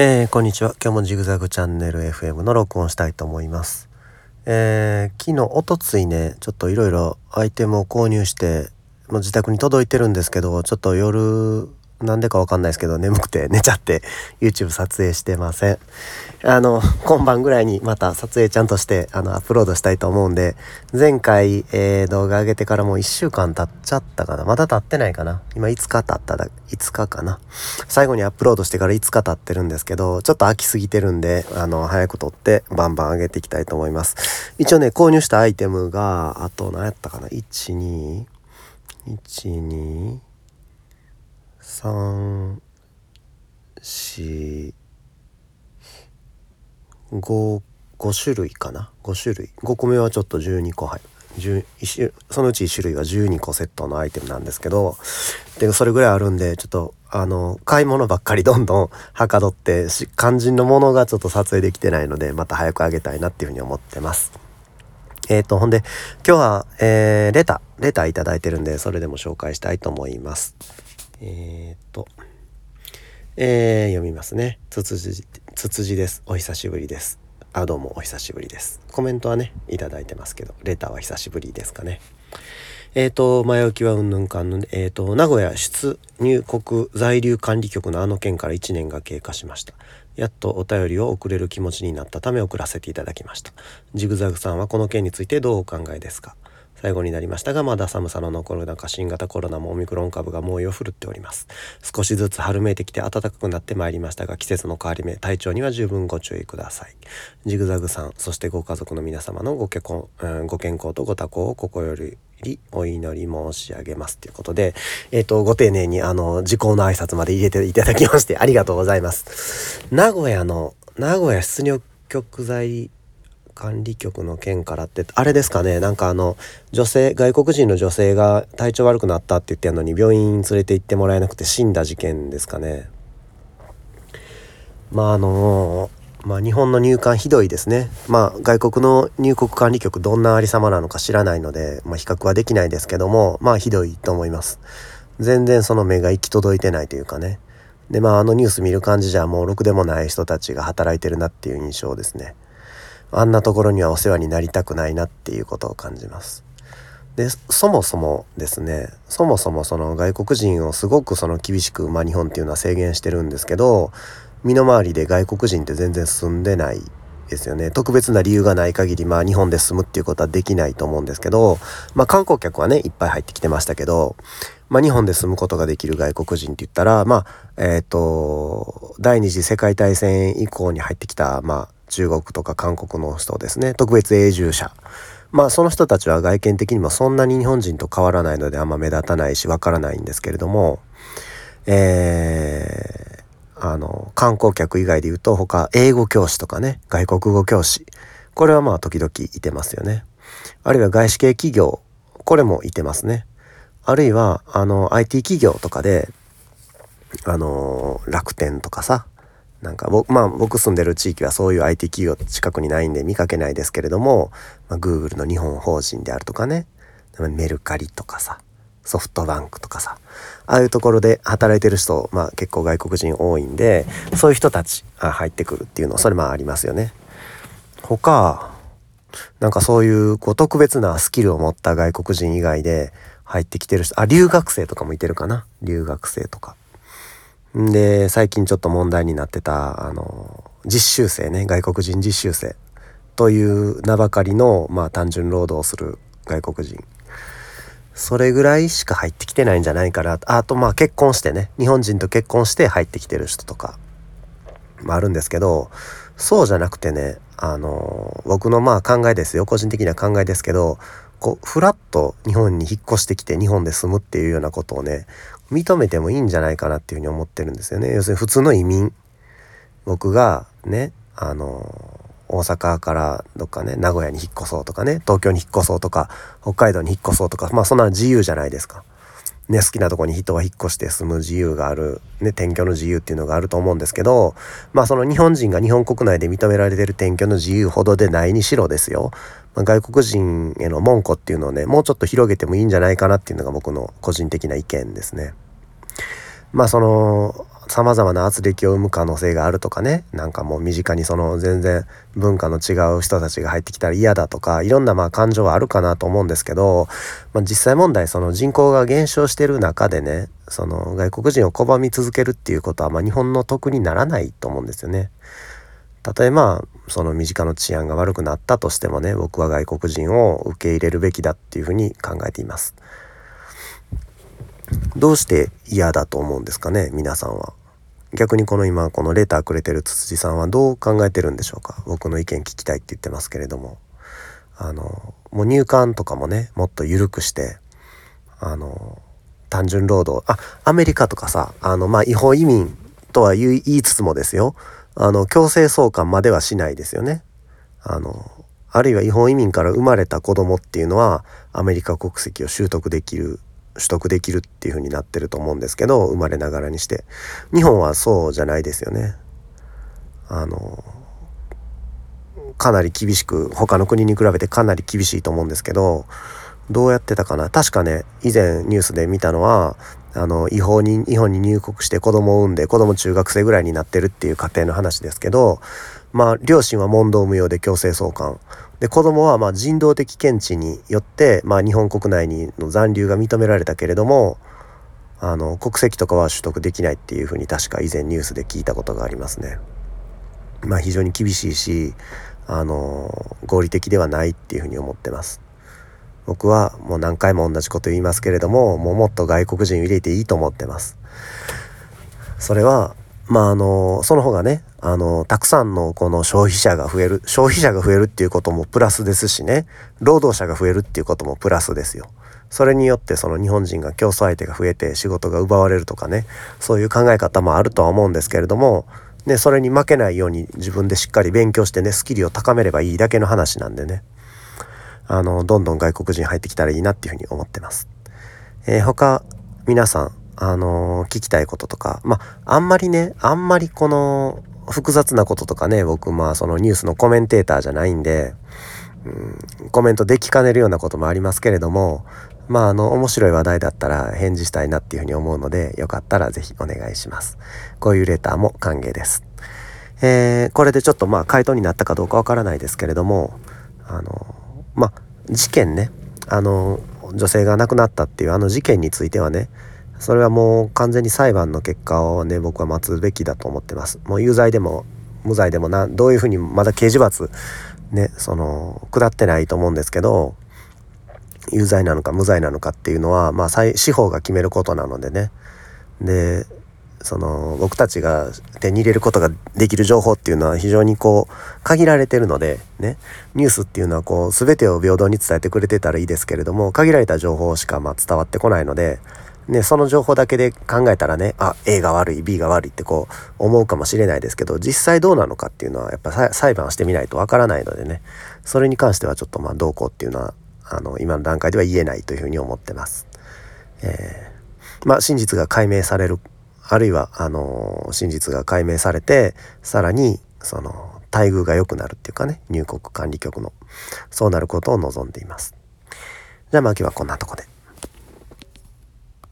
えー、こんにちは。今日もジグザグチャンネル FM の録音したいと思います。えー、昨日、おとついね、ちょっといろいろアイテムを購入して、もう自宅に届いてるんですけど、ちょっと夜なんでかわかんないですけど、眠くて 寝ちゃって YouTube 撮影してません。あの、今晩ぐらいにまた撮影ちゃんとして、あの、アップロードしたいと思うんで、前回、えー、動画上げてからもう1週間経っちゃったかな。まだ経ってないかな。今5日経っただ、5日かな。最後にアップロードしてから5日経ってるんですけど、ちょっと飽きすぎてるんで、あの、早く撮ってバンバン上げていきたいと思います。一応ね、購入したアイテムが、あと何やったかな。1、2、1、2、3、4、5、5種類かな？5種類5個目はちょっと12個入るそのうち1種類は12個セットのアイテムなんですけどでそれぐらいあるんでちょっとあの買い物ばっかりどんどんはかどって肝心のものがちょっと撮影できてないのでまた早くあげたいなっていうふうに思ってます。えっ、ー、とほんで今日は、えー、レタレタいただいてるんでそれでも紹介したいと思います。えっ、とえー、読みますね。つつじ、つつじです。お久しぶりです。あ、どうもお久しぶりです。コメントはね、いただいてますけど、レターは久しぶりですかね。えっ、ー、と、前置きはうんぬんかんぬんえっ、ー、と、名古屋出入国在留管理局のあの件から1年が経過しました。やっとお便りを送れる気持ちになったため送らせていただきました。ジグザグさんはこの件についてどうお考えですか？最後になりましたがまだ寒さの残る中新型コロナもオミクロン株が猛威を振るっております少しずつ春めいてきて暖かくなってまいりましたが季節の変わり目体調には十分ご注意くださいジグザグさんそしてご家族の皆様のご結婚、うん、ご健康とご多幸を心よりお祈り申し上げますということで、えっ、ー、と、ご丁寧にあの、時効の挨拶まで入れていただきましてありがとうございます。名古屋の、名古屋出入局在管理局の件からってあれですかね。なんかあの女性外国人の女性が体調悪くなったって言ってんのに病院連れて行ってもらえなくて死んだ事件ですかね。まああのまあ日本の入管ひどいですね。まあ外国の入国管理局どんなありさまなのか知らないので、まあ、比較はできないですけどもまあひどいと思います。全然その目が行き届いてないというかね。でまああのニュース見る感じじゃもうろくでもない人たちが働いてるなっていう印象ですね。あんなところにはお世話になりたくないなっていうことを感じます。でそもそもですねそもそもその外国人をすごくその厳しく、まあ、日本っていうのは制限してるんですけど身の回りで外国人って全然住んでないですよね特別な理由がない限りまあ日本で住むっていうことはできないと思うんですけどまあ観光客はねいっぱい入ってきてましたけどまあ日本で住むことができる外国人って言ったらまあえっ、ー、と第二次世界大戦以降に入ってきたまあ中国とか韓国の人ですね。特別永住者。まあその人たちは外見的にもそんなに日本人と変わらないのであんま目立たないしわからないんですけれどもえー、あの観光客以外で言うと他英語教師とかね外国語教師。これはまあ時々いてますよね。あるいは外資系企業。これもいてますね。あるいはあの IT 企業とかであの楽天とかさなんか僕,、まあ、僕住んでる地域はそういう IT 企業近くにないんで見かけないですけれども、まあ、Google の日本法人であるとかねメルカリとかさソフトバンクとかさああいうところで働いてる人、まあ、結構外国人多いんでそういう人たち入ってくるっていうのそれもありますよね。他なんかそういうこう特別なスキルを持った外国人以外で入ってきてる人あ留学生とかもいてるかな留学生とか。で、最近ちょっと問題になってた、あの、実習生ね、外国人実習生という名ばかりの、まあ単純労働をする外国人。それぐらいしか入ってきてないんじゃないかな。あとまあ結婚してね、日本人と結婚して入ってきてる人とか、もあるんですけど、そうじゃなくてね、あの、僕のまあ考えですよ、個人的な考えですけど、こう、ふらっと日本に引っ越してきて日本で住むっていうようなことをね、認めてもいいんじゃないかなっていうふうに思ってるんですよね。要するに普通の移民僕がねあの大阪からどっかね名古屋に引っ越そうとかね東京に引っ越そうとか北海道に引っ越そうとかまあそんな自由じゃないですか。ね、好きなとこに人は引っ越して住む自由がある、ね、転居の自由っていうのがあると思うんですけど、まあその日本人が日本国内で認められてる転居の自由ほどでないにしろですよ。まあ、外国人への門戸っていうのをね、もうちょっと広げてもいいんじゃないかなっていうのが僕の個人的な意見ですね。まあその、様々な圧力を生む可能性があるとかねなんかもう身近にその全然文化の違う人たちが入ってきたら嫌だとかいろんなまあ感情はあるかなと思うんですけど、まあ、実際問題その人口が減少してる中でねその外国人を拒み続けるっていうことはま日本の得にならないと思うんですよね。たとえまあその身近の治安が悪くなったとしてもね僕は外国人を受け入れるべきだっていうふうに考えています。どうして嫌だと思うんですかね皆さんは。逆にこの今このレターくれてるつつじさんはどう考えてるんでしょうか僕の意見聞きたいって言ってますけれどもあのもう入管とかもねもっと緩くしてあの単純労働あアメリカとかさあのまあ違法移民とは言いつつもですよあの強制送還まではしないですよね。あのあるいは違法移民から生まれた子供っていうのはアメリカ国籍を習得できる取得できるっていう風になってると思うんですけど生まれながらにして。日本はそうじゃないですよね。あのかなり厳しく他の国に比べてかなり厳しいと思うんですけどどうやってたかな？確かね以前ニュースで見たのはあの違法に日本に入国して子供を産んで子供中学生ぐらいになってるっていう家庭の話ですけどまあ両親は問答無用で強制送還で子供はま人道的見地によって、まあ、日本国内にの残留が認められたけれどもあの国籍とかは取得できないっていうふうに確か以前ニュースで聞いたことがありますね。まあ非常に厳しいしあの合理的ではないっていうふうに思ってます。僕はもう何回も同じこと言いますけれどももうもっと外国人を入れていいと思ってます。それはまああのその方がねあのたくさんのこの消費者が増える消費者が増えるっていうこともプラスですしね労働者が増えるっていうこともプラスですよ。それによってその日本人が競争相手が増えて仕事が奪われるとかねそういう考え方もあるとは思うんですけれども、ね、それに負けないように自分でしっかり勉強してねスキルを高めればいいだけの話なんでねあのどんどん外国人入ってきたらいいなっていうふうに思ってます。えー、他皆さんあの、聞きたいこととか、まあ、あんまりね、あんまりこの、複雑なこととかね、僕、まあ、そのニュースのコメンテーターじゃないんで、うん、コメントできかねるようなこともありますけれども、まあ、あの、面白い話題だったら返事したいなっていうふうに思うので、よかったらぜひお願いします。こういうレターも歓迎です。えー、これでちょっとまあ、回答になったかどうかわからないですけれども、あの、まあ、事件ね、あの、女性が亡くなったっていうあの事件についてはね、それはもう完全に裁判の結果をね僕は待つべきだと思ってます。もう有罪でも無罪でもなどういうふうにまだ刑事罰ねその下ってないと思うんですけど有罪なのか無罪なのかっていうのはまあ司法が決めることなのでね。でその僕たちが手に入れることができる情報っていうのは非常にこう限られてるのでね。ニュースっていうのはこう全てを平等に伝えてくれてたらいいですけれども限られた情報しかま伝わってこないのでね、その情報だけで考えたらね、あ、A が悪い、B が悪いってこう思うかもしれないですけど、実際どうなのかっていうのはやっぱ裁判してみないとわからないのでね、それに関してはちょっとまあどうこうっていうのは、あの、今の段階では言えないというふうに思ってます。えー、まあ真実が解明される、あるいは、あの真実が解明されて、さらに、その、待遇が良くなるっていうかね、入国管理局の、そうなることを望んでいます。じゃあまあ今日はこんなとこで。